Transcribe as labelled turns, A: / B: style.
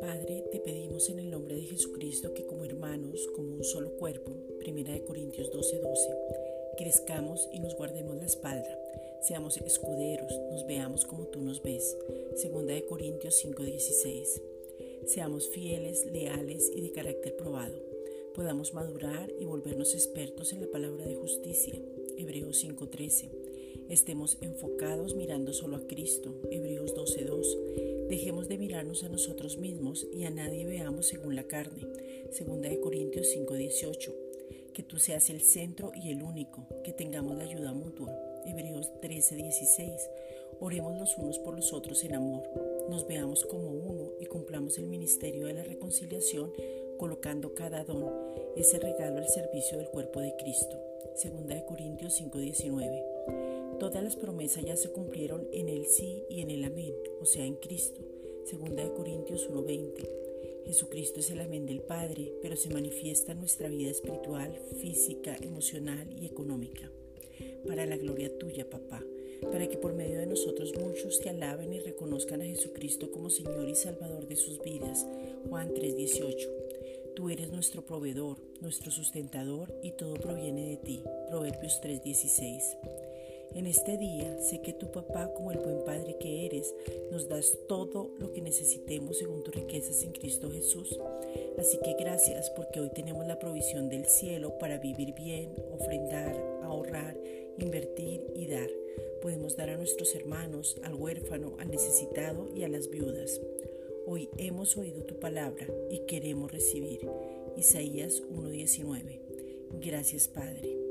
A: Padre, te pedimos en el nombre de Jesucristo que como hermanos, como un solo cuerpo, 1 Corintios 12:12, 12, crezcamos y nos guardemos la espalda, seamos escuderos, nos veamos como tú nos ves, 2 Corintios 5:16, seamos fieles, leales y de carácter probado, podamos madurar y volvernos expertos en la palabra de justicia, Hebreos 5:13, estemos enfocados mirando solo a Cristo, Hebreos 12:2, Dejemos de mirarnos a nosotros mismos y a nadie veamos según la carne. Segunda de Corintios 5:18. Que tú seas el centro y el único, que tengamos la ayuda mutua. Hebreos 13:16. Oremos los unos por los otros en amor. Nos veamos como uno y cumplamos el ministerio de la reconciliación colocando cada don, ese regalo al servicio del cuerpo de Cristo. Segunda de Corintios 5:19. Todas las promesas ya se cumplieron en el sí y en el amén, o sea, en Cristo. Segunda de Corintios 1:20. Jesucristo es el amén del Padre, pero se manifiesta en nuestra vida espiritual, física, emocional y económica. Para la gloria tuya, papá, para que por medio de nosotros muchos te alaben y reconozcan a Jesucristo como Señor y Salvador de sus vidas. Juan 3:18. Tú eres nuestro proveedor, nuestro sustentador y todo proviene de ti. Proverbios 3:16. En este día sé que tu papá, como el buen padre que eres, nos das todo lo que necesitemos según tus riquezas en Cristo Jesús. Así que gracias porque hoy tenemos la provisión del cielo para vivir bien, ofrendar, ahorrar, invertir y dar. Podemos dar a nuestros hermanos, al huérfano, al necesitado y a las viudas. Hoy hemos oído tu palabra y queremos recibir. Isaías 1:19. Gracias Padre.